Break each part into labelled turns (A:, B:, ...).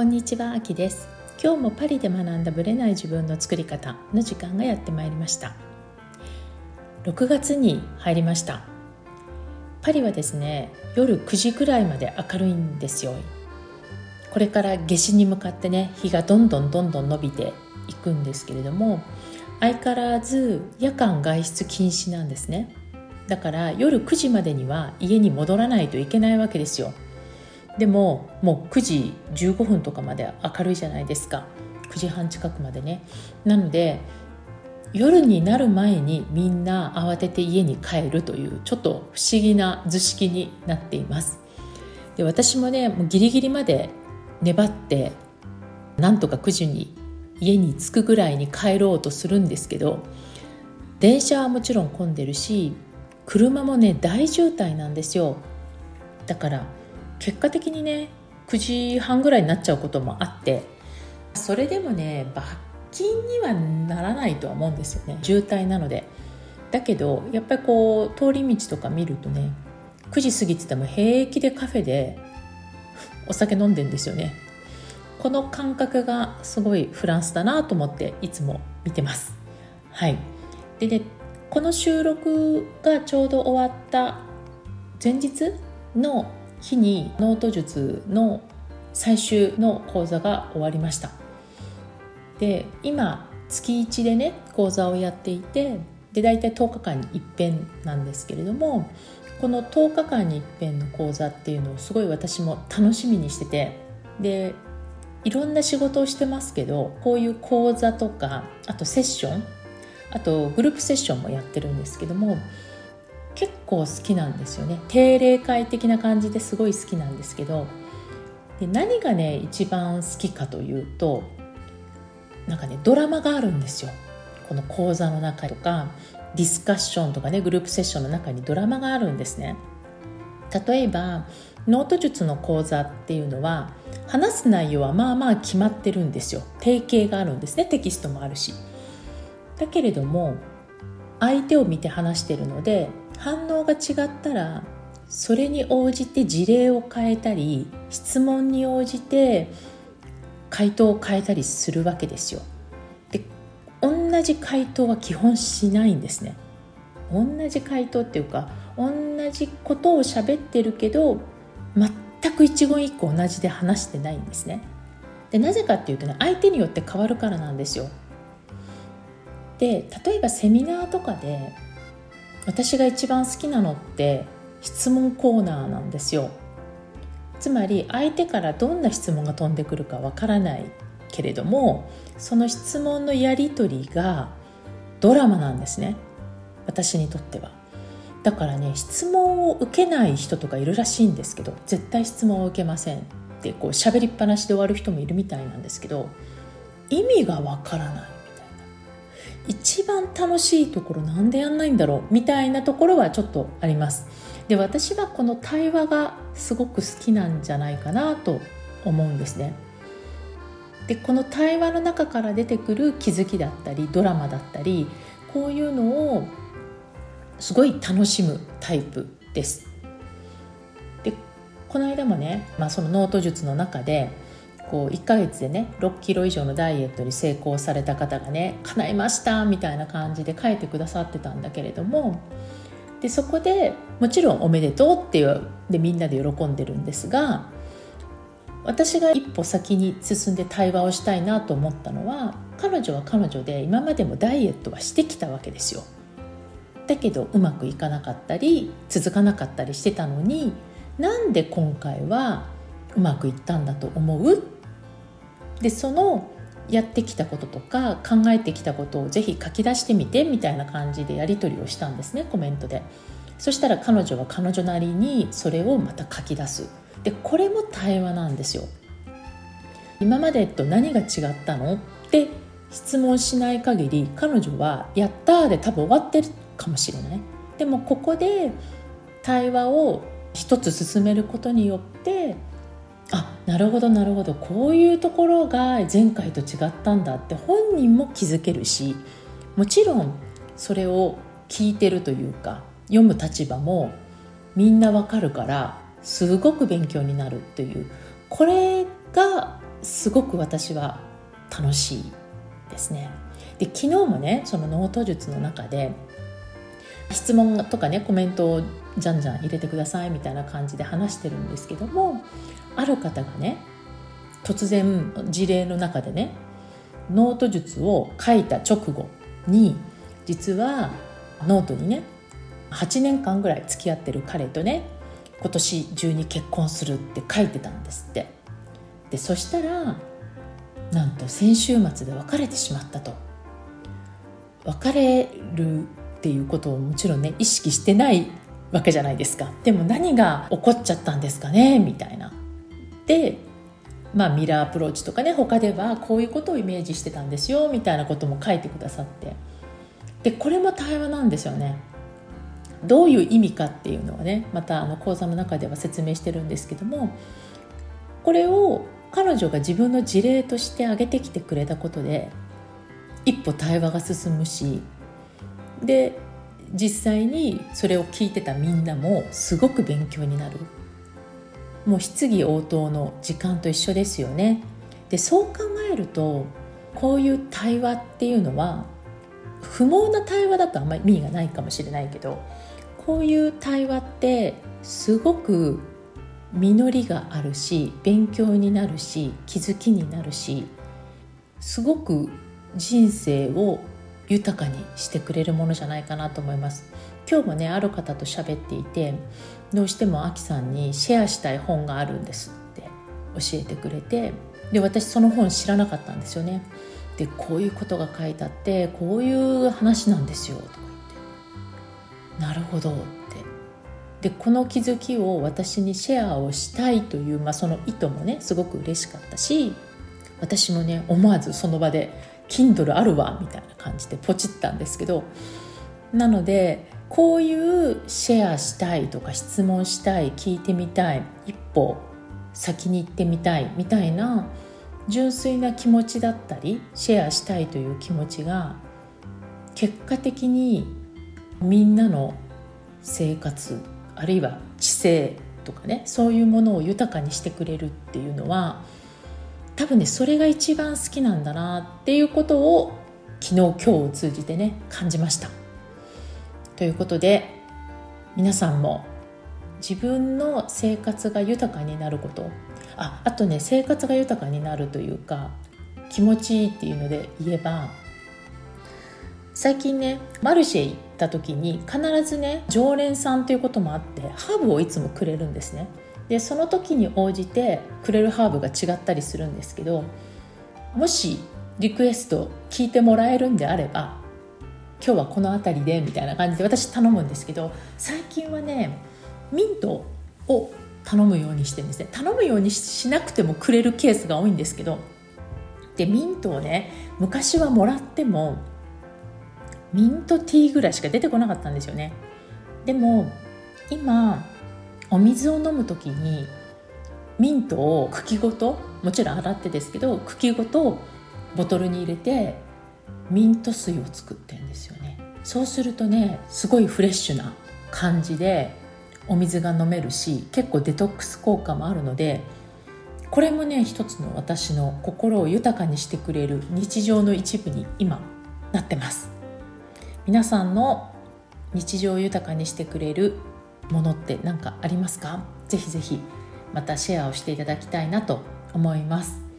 A: こんにちは、あきです。今日もパリで学んだブレない自分の作り方の時間がやってまいりました。6月に入りました。パリはですね夜9時ぐらいまで明るいんですよ。これから夏至に向かってね日がどんどんどんどん伸びていくんですけれども相変わらず夜間外出禁止なんですね。だから夜9時までには家に戻らないといけないわけですよ。でももう9時15分とかまで明るいじゃないですか。9時半近くまでね。なので夜になる前にみんな慌てて家に帰るというちょっと不思議な図式になっています。で私もねもうギリギリまで粘ってなんとか9時に家に着くぐらいに帰ろうとするんですけど電車はもちろん混んでるし車もね大渋滞なんですよ。だから結果的にね9時半ぐらいになっちゃうこともあってそれでもね罰金にはならないとは思うんですよね。渋滞なので。だけどやっぱりこう通り道とか見るとね9時過ぎてても平気でカフェでお酒飲んでんですよね。この感覚がすごいフランスだなと思っていつも見てます。はい。でねこの収録がちょうど終わった前日の日にノート術の最終の講座が終わりました。で今月1でね講座をやっていてで大体10日間に一遍なんですけれどもこの10日間に一遍の講座っていうのをすごい私も楽しみにしててでいろんな仕事をしてますけどこういう講座とかあとセッションあとグループセッションもやってるんですけども結構好きなんですよね。定例会的な感じですごい好きなんですけど。で何がね一番好きかというとなんかねドラマがあるんですよ。この講座の中とかディスカッションとかねグループセッションの中にドラマがあるんですね。例えばノート術の講座っていうのは話す内容はまあまあ決まってるんですよ。定型があるんですね。テキストもあるし。だけれども相手を見て話してるので反応が違ったらそれに応じて事例を変えたり質問に応じて回答を変えたりするわけですよ。で同じ回答は基本しないんですね。同じ回答っていうか同じことを喋ってるけど全く一言一句同じで話してないんですね。でなぜかっていうとね相手によって変わるからなんですよ。で例えばセミナーとかで私が一番好きなのって質問コーナーなんですよ。つまり相手からどんな質問が飛んでくるかわからないけれどもその質問のやり取りがドラマなんですね。私にとっては。だからね質問を受けない人とかいるらしいんですけど絶対質問を受けませんってこう喋りっぱなしで終わる人もいるみたいなんですけど意味がわからない。一番楽しいところなんでやんないんだろうみたいなところはちょっとあります。で私はこの対話がすごく好きなんじゃないかなと思うんですね。でこの対話の中から出てくる気づきだったりドラマだったりこういうのをすごい楽しむタイプです。でこの間もね、まあ、そのノート術の中でこう1ヶ月でね6キロ以上のダイエットに成功された方がね叶いましたみたいな感じで書いてくださってたんだけれどもでそこでもちろんおめでとうっていうでみんなで喜んでるんですが私が一歩先に進んで対話をしたいなと思ったのは彼女は彼女で今までもダイエットはしてきたわけですよ。だけどうまくいかなかったり続かなかったりしてたのになんで今回はうまくいったんだと思うでそのやってきたこととか考えてきたことをぜひ書き出してみてみたいな感じでやり取りをしたんですねコメントで。そしたら彼女は彼女なりにそれをまた書き出す。でこれも対話なんですよ。今までと何が違ったのって質問しない限り彼女は「やった!」で多分終わってるかもしれない。でもここで対話を一つ進めることによってあなるほどなるほどこういうところが前回と違ったんだって本人も気づけるしもちろんそれを聞いてるというか読む立場もみんなわかるからすごく勉強になるっていうこれがすごく私は楽しいですね。で昨日もねそのノート術の中で質問とかねコメントをじゃんじゃん入れてくださいみたいな感じで話してるんですけどもある方がね突然事例の中でねノート術を書いた直後に実はノートにね8年間ぐらい付き合ってる彼とね今年中に結婚するって書いてたんですって。でそしたらなんと先週末で別れてしまったと。別れるっていうことをもちろんね意識してないわけじゃないですか。でも何が起こっちゃったんですかねみたいな。でまあミラーアプローチとかね他ではこういうことをイメージしてたんですよみたいなことも書いてくださって。でこれも対話なんですよね。どういう意味かっていうのはねまたあの講座の中では説明してるんですけどもこれを彼女が自分の事例として挙げてきてくれたことで一歩対話が進むしで実際にそれを聞いてたみんなもすごく勉強になる。もう質疑応答の時間と一緒ですよね。でそう考えるとこういう対話っていうのは不毛な対話だとあんまり意味がないかもしれないけどこういう対話ってすごく実りがあるし勉強になるし気づきになるしすごく人生を豊かにしてくれるものじゃないかなと思います。今日もねある方と喋っていてどうしてもあきさんにシェアしたい本があるんですって教えてくれてで私その本知らなかったんですよね。でこういうことが書いてあってこういう話なんですよとか言って。なるほどって。でこの気づきを私にシェアをしたいという、まあ、その意図もねすごく嬉しかったし私もね思わずその場で Kindle あるわみたいな感じでポチったんですけどなのでこういうシェアしたいとか質問したい聞いてみたい一歩先に行ってみたいみたいな純粋な気持ちだったりシェアしたいという気持ちが結果的にみんなの生活あるいは知性とかねそういうものを豊かにしてくれるっていうのは多分ねそれが一番好きなんだなっていうことを昨日今日を通じてね感じました。ということで皆さんも自分の生活が豊かになることああとね生活が豊かになるというか気持ちいいっていうので言えば最近ねマルシェ行った時に必ずね常連さんということもあってハーブをいつもくれるんですね。でその時に応じてくれるハーブが違ったりするんですけどもしリクエスト聞いてもらえるんであれば今日はこの辺りでみたいな感じで私頼むんですけど最近はねミントを頼むようにしてんですね。頼むようにしなくてもくれるケースが多いんですけどでミントをね昔はもらってもミントティーぐらいしか出てこなかったんですよね。でも今お水を飲む時にミントを茎ごともちろん洗ってですけど茎ごとボトルに入れてミント水を作ってんですよね。そうするとねすごいフレッシュな感じでお水が飲めるし結構デトックス効果もあるのでこれもね一つの私の心を豊かにしてくれる日常の一部に今なってます。皆さんの日常を豊かにしてくれるものって何かありますか？ぜひぜひまたシェアをしていただきたいなと思います。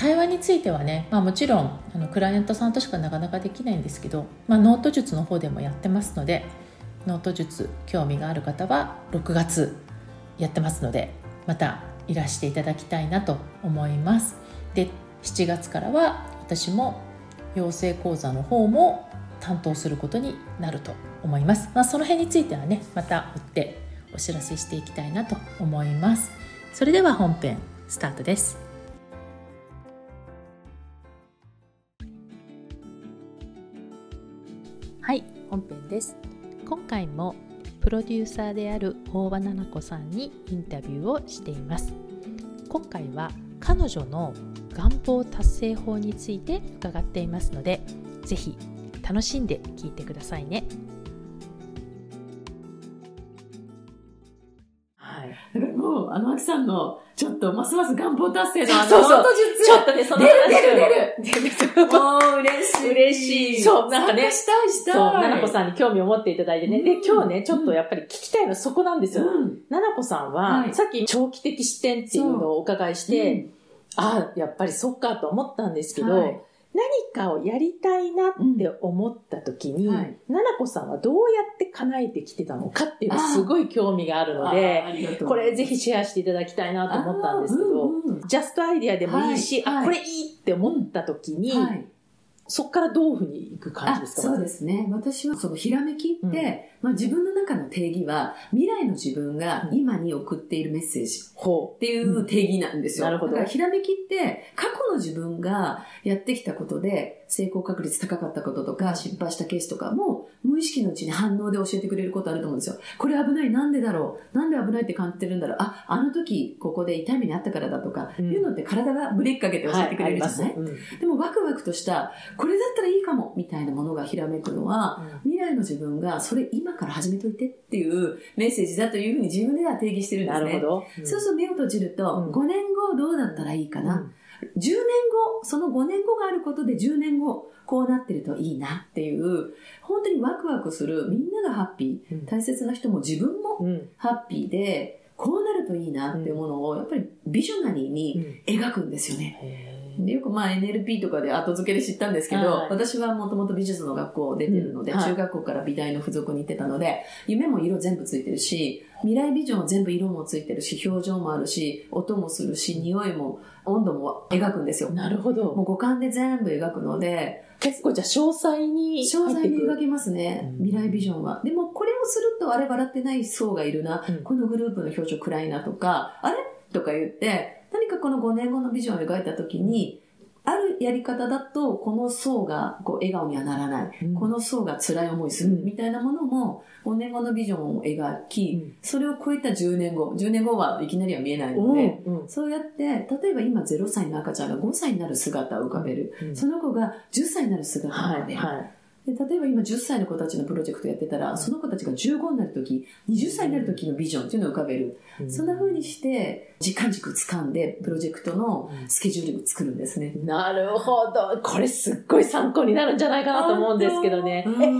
A: 対話についてはね、まあ、もちろんあのクライアントさんとしかなかなかできないんですけど、まあ、ノート術の方でもやってますのでノート術興味がある方は6月やってますのでまたいらしていただきたいなと思います。で7月からは私も養成講座の方も担当することになると思います、まあ、その辺についてはねまた追ってお知らせしていきたいなと思います。それでは本編スタートです。本編です。今回もプロデューサーである大場奈々子さんにインタビューをしています。今回は彼女の願望達成法について伺っていますのでぜひ楽しんで聞いてくださいね。
B: はい、も うの、あの、秋さんの、ちょっと、ますます願望達成のあの、
A: そ。ちょっとね、その
B: 出る出る
A: 出る出る
B: もう嬉しい。
A: 嬉しいそうなんかね
B: したいしたい。
A: そう、ななこさんに興味を持っていただいてね。で、
B: うん
A: 今日ね、ちょっとやっぱり聞きたいのはそこなんですよ。
B: うん。
A: ななこさんは、
B: はい
A: さっき長期的視点っていうのをお伺いして、ああ、やっぱりそっかと思ったんですけど、
B: はい
A: 何かをやりたいなって思った時に、
B: はい。
A: ななこさんはどうやって叶えてきてたのかっていうのすごい興味があるの
B: あ
A: で、これぜひシェアしていただきたいなと思ったんですけど、
B: うんうん
A: ジャストアイディアでもいいし、
B: はいはい。
A: あ、これいいって思った時に、
B: はい。
A: そこからどういうふうにいく感じ
B: あ
A: ですか？
B: そうですね。私はそのひらめきって、まあ自分の中の定義は、未来の自分が今に送っているメッセージ
A: ほ
B: っていう定義なんですよ。
A: うんなるほど。
B: だからひらめきって、過去の自分がやってきたことで、成功確率高かったこととか、失敗したケースとかも、無意識のうちに反応で教えてくれることあると思うんですよ。これ危ない、なんでだろう？なんで危ないって感じてるんだろう？あ、あの時、ここで痛い目にあったからだとか、
A: うん
B: いうのって体がブレーキかけて
A: う。
B: 教えてくれるじゃない、
A: はいあります
B: でもワクワクとした、これだったらいいかも、みたいなものがひらめくのは、
A: うん
B: 未来の自分がそれ今から始めといてっていうメッセージだというふうに自分では定義してるんですね。
A: なるほど。
B: そうすると目を閉じると、
A: うん
B: 5年後どうだったらいいかな、
A: うん
B: 10年後、その5年後があることで10年後、こうなってるといいなっていう、本当にワクワクする、みんながハッピー、
A: うん。
B: 大切な人も自分も
A: うん。
B: ハッピーで、こうなるといいなっていうものを、やっぱりビジョナリーに描くんですよね。でよくまあ NLP とかで後付けで知ったんですけど、
A: はい。
B: 私はもともと美術の学校出てるので、
A: うんはい。
B: 中学校から美大の付属に行ってたので、夢も色全部ついてるし、未来ビジョン全部色もついてるし、表情もあるし、音もするし、匂いも温度も描くんですよ。
A: なるほど。
B: もう五感で全部描くので、
A: 結構じゃあ詳細に
B: 詳細に描けますね、
A: うん。
B: 未来ビジョンは。でもこれをすると、あれ笑ってない層がいるな、
A: うん。
B: このグループの表情暗いなとか、あれ？とか言って、何かこの5年後のビジョンを描いた時に、あるやり方だと、この層がこう笑顔にはならない。
A: うん。
B: この層が辛い思いする。
A: うん。
B: みたいなものも、5年後のビジョンを描き、
A: うん。
B: それを超えた10年後、10年後はいきなりは見えないの
A: うん。
B: で、
A: うん。
B: そうやって、例えば今0歳の赤ちゃんが5歳になる姿を浮かべる。
A: うん。
B: その子が10歳になる姿を浮
A: はい
B: かべる。
A: はい。
B: で例えば今10歳の子たちのプロジェクトやってたら、その子たちが15になるとき、20歳になるときのビジョンっていうのを浮かべる。そんな風にして、時間軸掴んで、プロジェクトのスケジュールを作るんですね。
A: なるほど。これすっごい参考になるんじゃないかなと思うんですけどね。
B: うん
A: え、例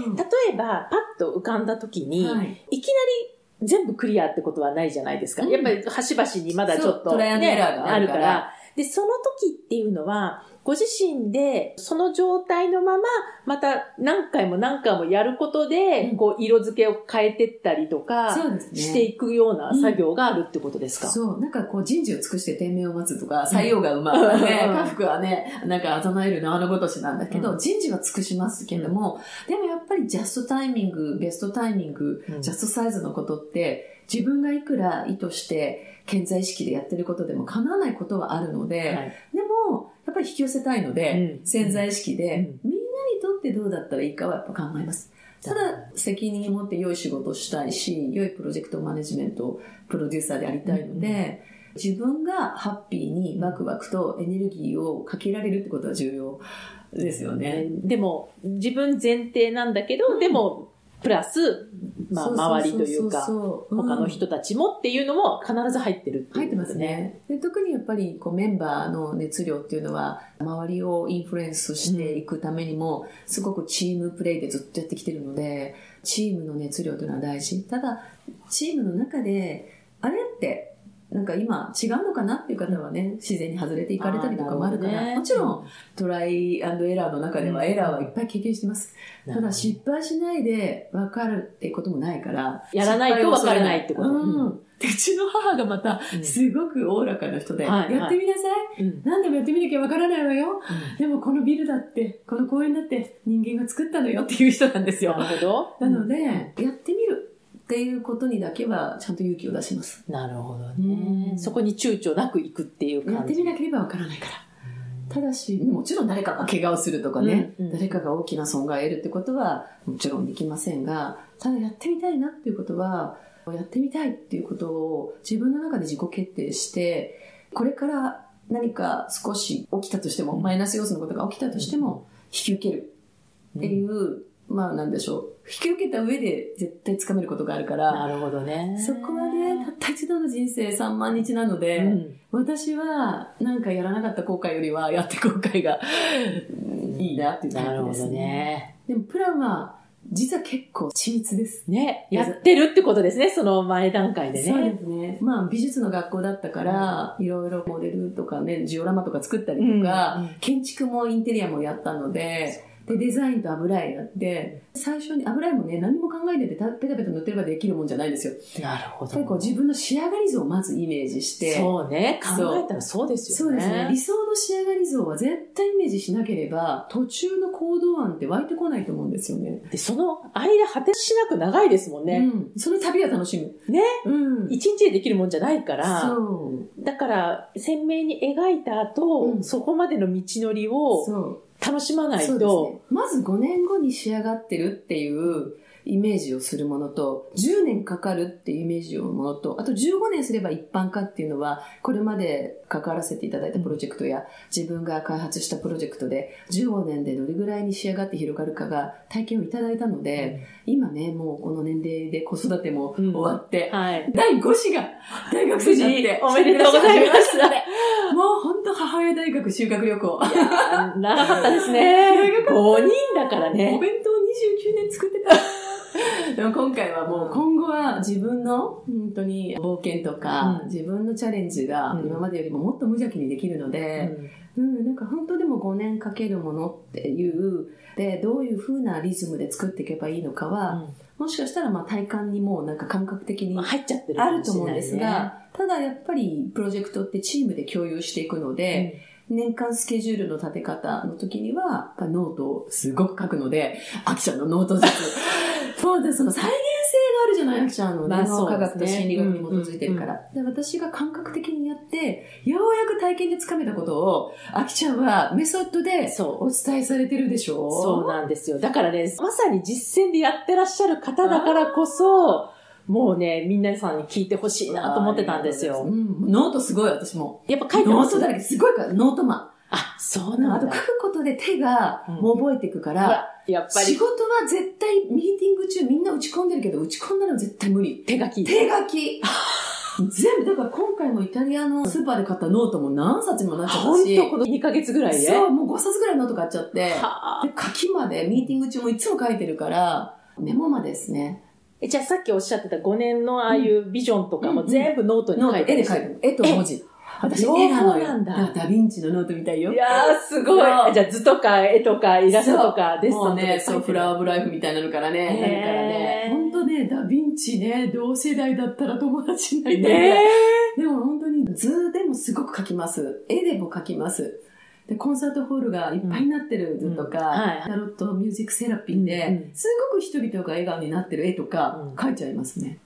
A: えば、パッと浮かんだ時に、
B: はい。
A: いきなり全部クリアってことはないじゃないですか。
B: うん
A: やっぱり端々にまだちょっと、
B: そうトライアンドエラーがあるから
A: で、その時っていうのは、ご自身でその状態のまま、また何回も何回もやることで、
B: うん。
A: こう色付けを変えてったりとか。していくような作業があるってことですか、
B: そう、なんかこう人事を尽くして天命を待つとか、採用がうまくね、
A: うん。
B: 家福はね、なんかあえる縄のごとしなんだけど、
A: うん。
B: 人事は尽くしますけども、でもやっぱりジャストタイミング、ベストタイミング、
A: うん。
B: ジャストサイズのことって、自分がいくら意図して、健在意識でやってることでも叶わないことはあるので、
A: はい。
B: でも、やっぱり引き寄せたいので、
A: うん。
B: 潜在意識で、
A: うん。
B: みんなにとってどうだったらいいかはやっぱ考えます。ただ、責任を持って良い仕事をしたいし、良いプロジェクトマネジメント、プロデューサーでありたいので、自分がハッピーにワクワクとエネルギーをかけられるってことは重要ですよね。
A: でも、自分前提なんだけど、でも、プラス、まあ、周りというか、他の人たちもっていうのも必ず入ってるっていう
B: 入ってますね。で特にやっぱりこうメンバーの熱量っていうのは、周りをインフルエンスしていくためにも、すごくチームプレイでずっとやってきてるので、チームの熱量というのは大事。ただ、チームの中で、あれって、なんか今違うのかなっていう方はね、自然に外れていかれたりとかもあるから、
A: ね
B: もちろんトライアンドエラーの中ではエラーはいっぱい経験してます。
A: うん
B: ただ失敗しないで分かるってこともないから。
A: やらないと分からないってこと
B: うん。でうちの母がまた
A: うん
B: すごくおおらかな人で、
A: はい
B: やってみなさい。
A: うん
B: 何でもやってみなきゃ分からないわよ。でもこのビルだって、この公園だって人間が作ったのよっていう人なんですよ。
A: なるほど。
B: なので、やってみるっていうことにだけはちゃんと勇気を出します。
A: なるほど
B: う
A: ね。
B: ん
A: そこに躊躇なく行くっていう感じ。
B: やってみなければ分からないから。ただし、もちろん誰かが怪我をするとかね、
A: うんうん
B: 誰かが大きな損害を得るってことはもちろんできませんが、ただやってみたいなっていうことは、やってみたいっていうことを自分の中で自己決定して、これから何か少し起きたとしても、マイナス要素のことが起きたとしても、引き受けるっていう、まあなんでしょう。引き受けた上で絶対掴めることがあるから、
A: なるほどね。
B: そこはね、った一度の人生3万日なので、
A: うん
B: 私はなんかやらなかった後悔よりはやって後悔がうんいいなっていうタイプです
A: なるほど
B: ね。
A: ね。
B: でもプランは実は結構緻密です。
A: ね。やってるってことですね、その前段階で
B: そうで
A: ね。
B: すね。まあ美術の学校だったから、いろいろモデルとかね、ジオラマとか作ったりとか、
A: うん
B: 建築もインテリアもやったので、で、デザインと油絵やって、最初に油絵もね、何も考えないでたペタペタ塗ってればできるもんじゃないんですよ。
A: なるほど。
B: 結構自分の仕上がり像をまずイメージして、
A: そうね。考えたらそうですよね。
B: そうですね。理想の仕上がり像は絶対イメージしなければ、途中の行動案って湧いてこないと思うんですよね。
A: で、その間果てしなく長いですもんね。
B: うん。その旅は楽しむ。
A: ね。
B: うん。
A: 一日でできるもんじゃないから、
B: そう。
A: だから鮮明に描いた後、
B: うん
A: そこまでの道のりを
B: そう。
A: 楽しまない
B: そうです
A: と、
B: ね。まず5年後に仕上がってるっていうイメージをするものと、10年かかるっていうイメージをものと、あと15年すれば一般化っていうのは、これまで関わらせていただいたプロジェクトや、自分が開発したプロジェクトで、15年でどれぐらいに仕上がって広がるかが体験をいただいたので、今ね、もうこの年齢で子育ても終わって、
A: はい。
B: 第5子が大学生になって、
A: おめでとうございます
B: もう本当母親大学修学旅行。
A: あ長かったですね。5人だから
B: お
A: ね。
B: 弁当29年作。でも今回はもう今後は自分の本当に冒険とか、
A: うん。
B: 自分のチャレンジが
A: うん。
B: 今までよりももっと無邪気にできるので、うん、なんか本当でも5年かけるものっていう、で、どういう風なリズムで作っていけばいいのかは、もしかしたらまあ体感にもうなんか感覚的に
A: まあ入っちゃってる
B: あると思うんですが、ただやっぱりプロジェクトってチームで共有していくので、年間スケジュールの立て方の時には、ノートをすごく書くので、アキちゃんのノート術。そうです、その再現性があるじゃない、アキちゃんのね、
A: まあ
B: 脳科学と心理学に基づいてるから。で私が感覚的にやって、ようやく体験でつかめたことを、アキちゃんはメソッドで
A: そう
B: お伝えされてるでしょ？
A: そうなんですよ。だからね、まさに実践でやってらっしゃる方だからこそ、もうね、皆さんに聞いてほしいなと思ってたんですよ
B: う。ん、ノートすごい、私も。
A: やっぱ書いてます
B: ノートだらけ、すごいから、ノートマン。
A: あ、そう
B: あ
A: なんだ
B: と書くことで。手が
A: うん
B: もう覚えていくから、
A: ほらやっぱり
B: 仕事は絶対ミーティング中みんな打ち込んでるけど、打ち込んだら絶対無理。
A: 手書き。
B: 手書き 全部、だから今回もイタリアのスーパーで買ったノートも何冊にもなっちゃったし。
A: ほんとこの2ヶ月ぐらいで。
B: そう、もう5冊ぐらいノート買っちゃって。
A: はあ
B: で、書きまで、ミーティング中もいつも書いてるから、メモまでですね。
A: えじゃあさっきおっしゃってた5年のああいうビジョンとかも全部ノートに書いてる
B: 絵で書いてる。絵と文字。私、
A: 両
B: 絵なのよ。
A: 方なんだ
B: ダヴィンチのノートみたいよ。
A: いやー、すごい。じゃあ図とか絵とかイラストとかデッサンとか
B: もうね、そう、フラワーオブライフみたいなのからね、なるからね。本当ね、ダヴィンチね、同世代だったら友達になりたい。
A: ね
B: でも本当に図でもすごく描きます。絵でも描きます。で、コンサートホールがいっぱいになってる図とか、タロットミュージックセラピーで、すごく人々が笑顔になってる絵とか
A: うん
B: 描いちゃいますね。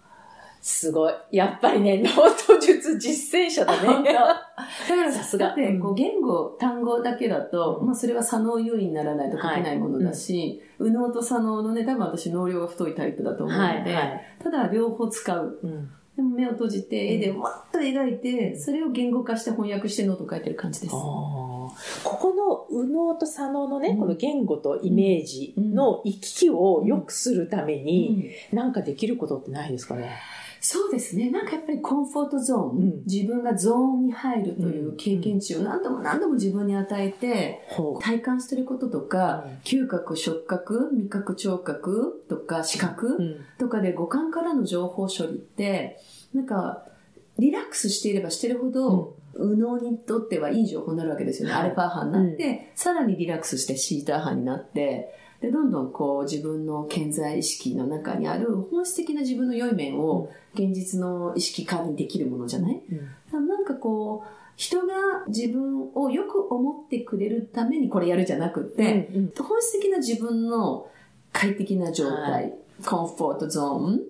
A: すごい。やっぱりね、ノート術実践者だね。
B: だから
A: さすが
B: だって、こう言語、単語だけだと、まあそれは左脳優位にならないと書けないものだし、右脳と左脳のね、多分私脳梁が太いタイプだと思うので、
A: はい、はい。
B: ただ両方使う。
A: うん
B: でも目を閉じて、絵でわっと描いて、それを言語化して翻訳してノートを書いてる感じです。
A: ここの右脳と左脳のね、
B: うん
A: この言語とイメージの行き来を良くするために、
B: うん
A: なんかできることってないですかね？
B: そうですね。なんかやっぱりコンフォートゾーン、
A: うん。
B: 自分がゾーンに入るという経験値を何度も何度も自分に与えて、
A: ほ
B: 体感してることとか、嗅覚、触覚、味覚、聴覚とか視覚
A: うん。
B: とかで五感からの情報処理って、なんか、リラックスしていればしてるほど、右脳にとってはいい情報になるわけですよね。
A: はい。
B: アルファ波になって、さらにリラックスしてシーター波になって、で、どんどんこう自分の健在意識の中にある本質的な自分の良い面を現実の意識化にできるものじゃない？
A: うん。
B: なんかこう、人が自分をよく思ってくれるためにこれやるじゃなくって、
A: うん
B: 本質的な自分の快適な状態、
A: はい。
B: コンフォートゾーン、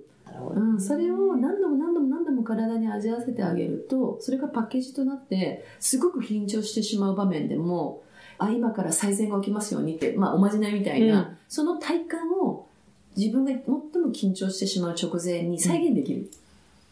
B: うん、それを何度も何度も何度も体に味わわせてあげると、それがパッケージとなって、すごく緊張してしまう場面でも、あ、今から最善が起きますようにって、まあおまじないみたいな、
A: うん
B: その体感を自分が最も緊張してしまう直前に再現できる。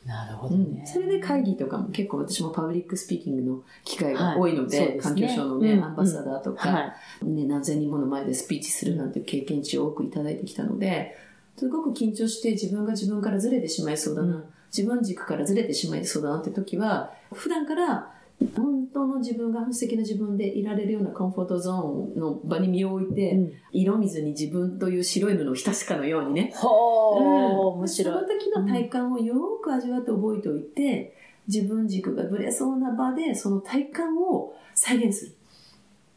A: なるほ
B: うん
A: どね。
B: それで会議とかも結構私もパブリックスピーキングの機会が多いので、
A: はいですね
B: 環境省のね、
A: うん
B: アンバサダーとか、
A: はい。
B: ね、何千人もの前でスピーチするなんていう経験値を多くいただいてきたので、すごく緊張して自分が自分からずれてしまいそうだな。
A: うん
B: 自分軸からずれてしまいそうだなって時は、普段から本当の自分が素敵な自分でいられるようなコンフォートゾーンの場に身を置いて、
A: うん
B: 色水に自分という白い布を浸すかのようにね、
A: ほー、
B: うん
A: 面白い
B: その。時の体感をよく味わって覚えておいて、自分軸がぶれそうな場でその体感を再現する。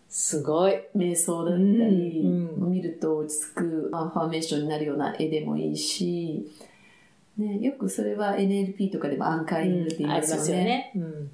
A: すごい。
B: 瞑想だったり、
A: うんうん
B: 見ると落ち着くアファーメーションになるような絵でもいいし、ね、よくそれは NLP とかでもアンカーリングって言いますよね。
A: ますよね。うん
B: で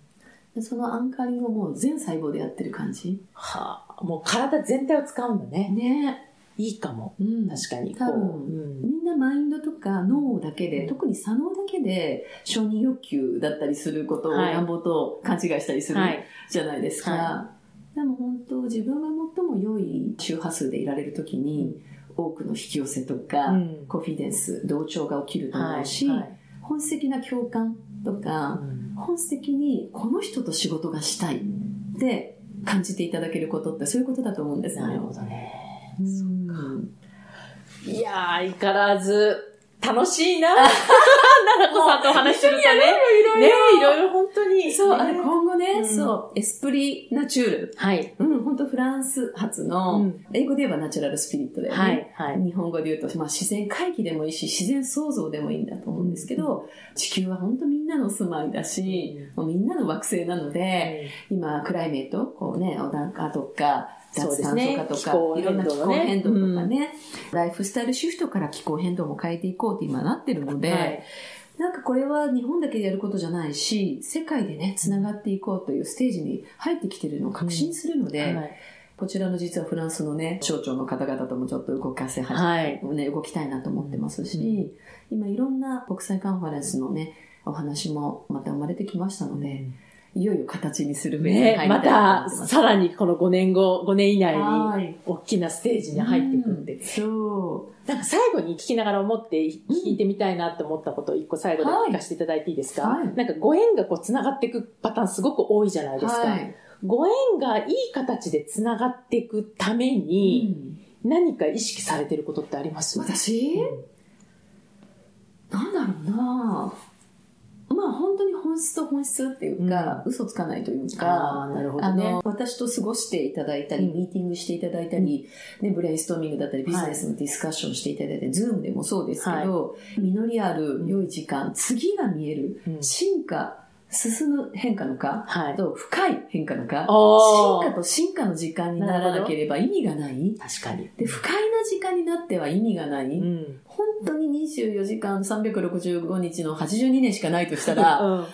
B: そのアンカーリングをもう全細胞でやってる感じ。
A: はあ、もう体全体を使うんだね。
B: ね。
A: いいかも。
B: うん
A: 確かに。
B: 多分
A: こううん
B: みんなマインドとか脳だけで、
A: うん
B: 特に左脳だけで承認欲求だったりすることを
A: はい
B: 乱暴と勘違いしたりする
A: はい。
B: じゃないですか。
A: は
B: でも本当自分が最も良い周波数でいられるときに、多くの引き寄せとか、
A: うん
B: コンフィデンス、同調が起きると思うし、
A: はいはい
B: 本質的な共感とか、
A: うん
B: 本質的にこの人と仕事がしたいって感じていただけることってそういうことだと思うんですよね。
A: なるほどね。
B: うん
A: いやー、相変わらず、楽しいな。奈々子さんとお話しするとね。
B: いろ
A: ねいろいろ本当に。
B: そう、
A: ね
B: あれ今後ね、
A: うん
B: そう、エスプリナチュール。
A: はい。
B: うん、本当フランス発
A: う
B: の、
A: ん
B: 英語で言えばナチュラルスピリットだよね。
A: はい。はい。
B: 日本語で言うと、まあ、自然回帰でもいいし、自然創造でもいいんだと思うんですけど、地球は本当みんなの住まいだし、もうみんなの惑星なので、今、クライメート、こうね、温暖化とか、脱炭素化とか、
A: そうですね。
B: いろんな気候
A: 変
B: 変
A: 動
B: とかね、ライフスタイルシフトから気候変動も変えていこうって今なってるので、
A: はい。
B: なんかこれは日本だけでやることじゃないし、世界でね、繋がっていこうというステージに入ってきてるのを確信するので、
A: はい。
B: こちらの実はフランスのね、省庁の方々ともちょっと動かせ始
A: はい。
B: ね、動きたいなと思ってますし、今いろんな国際カンファレンスのね、お話もまた生まれてきましたので、いよいよ形にする上に
A: ねま
B: た。
A: さらにこの5年後、5年以内に、
B: はい。
A: 大きなステージに入っていくって。
B: うんそ
A: なんか最後に聞きながら思って聞いてみたいなと思ったことを一個最後で聞かせていただいていいですか、
B: はい
A: なんかご縁がこう繋がっていくパターンすごく多いじゃないうですか。
B: はい。
A: ご縁がいい形で繋がっていくために何か意識されてることってあります？
B: 私、なんだろうなまあ本当に本質と本質っていうか、嘘つかないという
A: あ
B: か、
A: あ、なるほ
B: あ
A: どね。
B: の、。私と過ごしていただいたり、
A: うん
B: ミーティングしていただいたり、ね、ブレインストーミングだったり、ビジネスのディスカッションしていただいたり、ズームでもそうですけど、実りある良い時間、次が見える、
A: うん。
B: 進化、進む変化の化、
A: はい。
B: と深い変化の化、
A: あ
B: 進化と深化の時間にならなければ意味がない。
A: 確かに。
B: で、不快な時間になっては意味がない。
A: うん。
B: 本当に24時間365日の82年しかないとしたら、
A: うん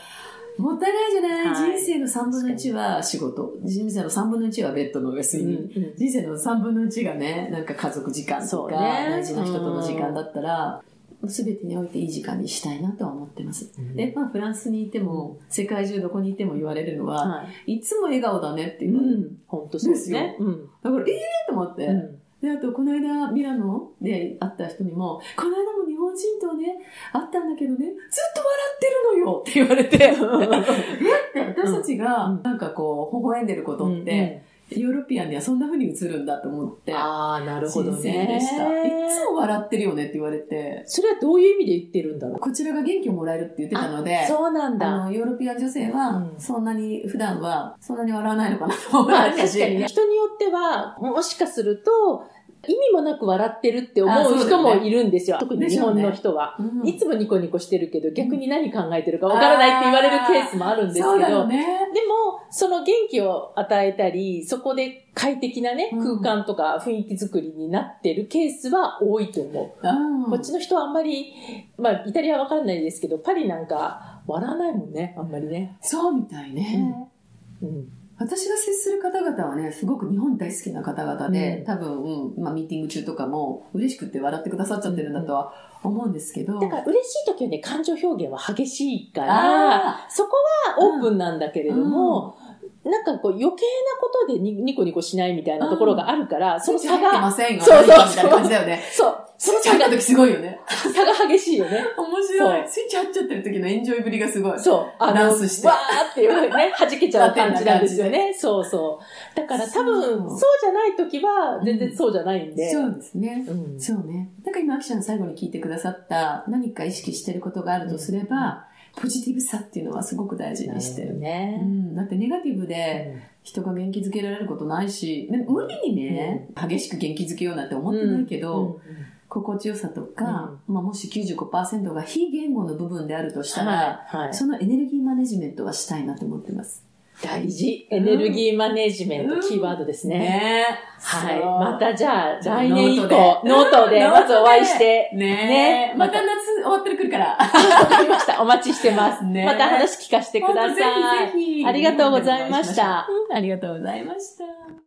B: もったいないじゃない、
A: はい
B: 人生の3分の1は仕事。人生の3分の1はベッドの上睡眠。
A: うん
B: 人生の3分の1がね、なんか家族時間とか、
A: そうね
B: 大事な人との時間だったら、すべてにおいていい時間にしたいなとは思ってます。で、まあフランスにいても、世界中どこにいても言われるのは、
A: はい。
B: いつも笑顔だねって
A: う
B: 言われる。
A: ん。本当そうですね。うん。
B: だから、ええー、と思って。
A: うん
B: で、あと、この間、ミラノで会った人にも、この間も日本人とね、会ったんだけどね、ずっと笑ってるのよって言われて、えって私たちが
A: うん、
B: なんかこう、微笑んでることって、ヨーロピアンにはそんな風に映るんだと思って、
A: ああ、なるほど
B: 新鮮でした。い
A: ね。
B: つも笑ってるよねって言われて、
A: それはどういう意味で言ってるんだろう？
B: こちらが元気をもらえるって言ってたので、
A: そうなん
B: あ
A: だ。
B: の、ヨーロピアン女性は
A: う、ん
B: そんなに、普段は、そんなに笑わないのかなと思い
A: まあ
B: ましたし
A: 確かにね、人によっては、もしかすると、意味もなく笑ってるって思
B: う
A: 人もいるんですよ。特に日本の人は。
B: うん
A: いつもニコニコしてるけど、逆に何考えてるかわからないって言われるケースもあるんですけど、
B: ね。
A: でも、その元気を与えたり、そこで快適なね、
B: うん
A: 空間とか雰囲気作りになってるケースは多いと思う。
B: うん
A: こっちの人はあんまり、まあ、イタリアはわかんないですけど、パリなんか笑わないもんね、あんまりね。
B: そうみたいね。
A: うん。
B: 私が接する方々はね、すごく日本大好きな方々で、
A: うん
B: 多分、うんまあ、ミーティング中とかも嬉しくて笑ってくださっちゃってるんだとは思うんですけど。
A: だから嬉しい時はね、感情表現は激しいから、
B: あ
A: そこはオープンなんだけれども、なんかこう余計なことでニニコニコしないみたいなところがあるから、
B: ー、
A: その差
B: 入ってま
A: が、
B: せんよ。
A: そうそうそう
B: みたいな感じだよね。
A: そう、
B: スイッチ入った時すごい。よね。
A: 差が激しい。よね。
B: 面白い。スイッチ入っちゃってる時のエンジョイぶりがすごい。
A: そう。あの、
B: ダンスして
A: わーってい。うね、弾けちゃう感じなんですよね。そうそう。だから多分、
B: そう
A: じゃない。時は、全然そうじゃない。んで。
B: そうですね。そうね。だから今、アキちゃん最後に聞い。てくださった何か意識してることがあるとすれば、ポジティブさってい。うのはすごく大事にしてる。
A: ね
B: う。ん、だってネガティブで人が元気づけられることない。し、無理にね、激しく元気づけようなんて思ってない。けど、心地よさとか、まあ、もし95%が非言語の部分であるとしたら、
A: はい、はい。
B: そのエネルギーマネジメントはしたいなと思ってます。
A: 大事。エネルギーマネジメント、
B: うん
A: キーワードですね。
B: ね
A: はい。またじゃあ、来年以降、ノートでまずお会いして、
B: ね
A: ね
B: また夏終わってくるから。
A: わかりました。お待ちしてます。
B: ね
A: また話聞かせてください。
B: 本当ぜひぜひ
A: ありがとうございました。
B: うんありがとうございました。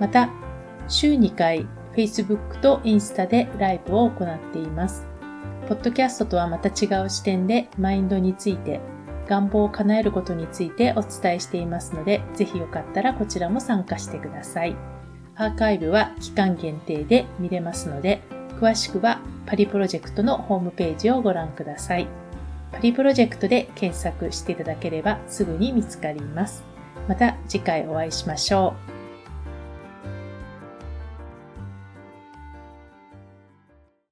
A: また、週2回 Facebook とインスタでライブを行っています。ポッドキャストとはまた違う視点でマインドについて、願望を叶えることについてお伝えしていますので、ぜひよかったらこちらも参加してください。アーカイブは期間限定で見れますので、詳しくはパリプロジェクトのホームページをご覧ください。パリプロジェクトで検索していただければすぐに見つかります。また次回お会いしましょう。